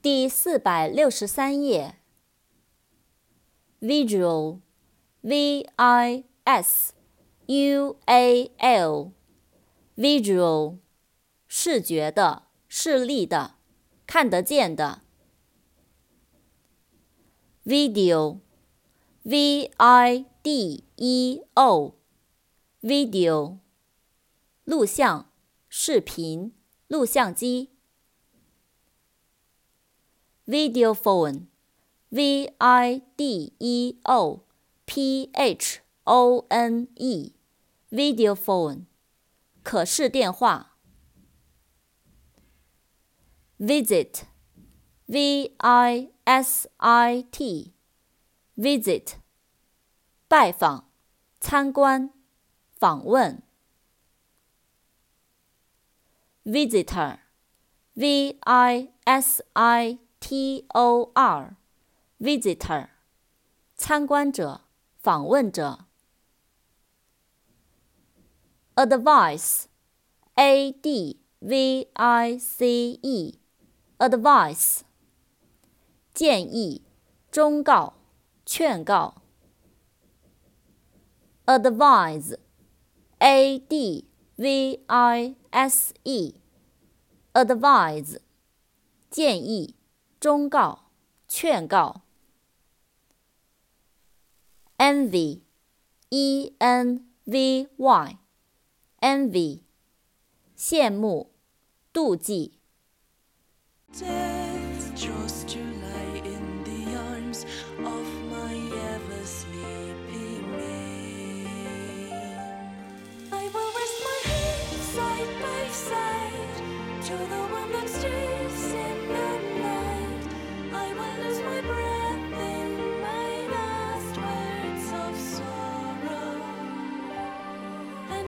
第四百六十三页。visual，v-i-s-u-a-l，visual，视觉的、视力的、看得见的。video，v-i-d-e-o，video，录像、视频、录像机。video phone，v i d e o p h o n e，video phone，可视电话。visit，v i s i t，visit，拜访、参观、访问。visitor，v i s i T O R，visitor，参观者、访问者。advice，A D V I C E，advice，建议、忠告、劝告。advise，A D V I S E，advise，建议。 忠告、劝告。envy，e n v y，envy，羡慕、妒忌。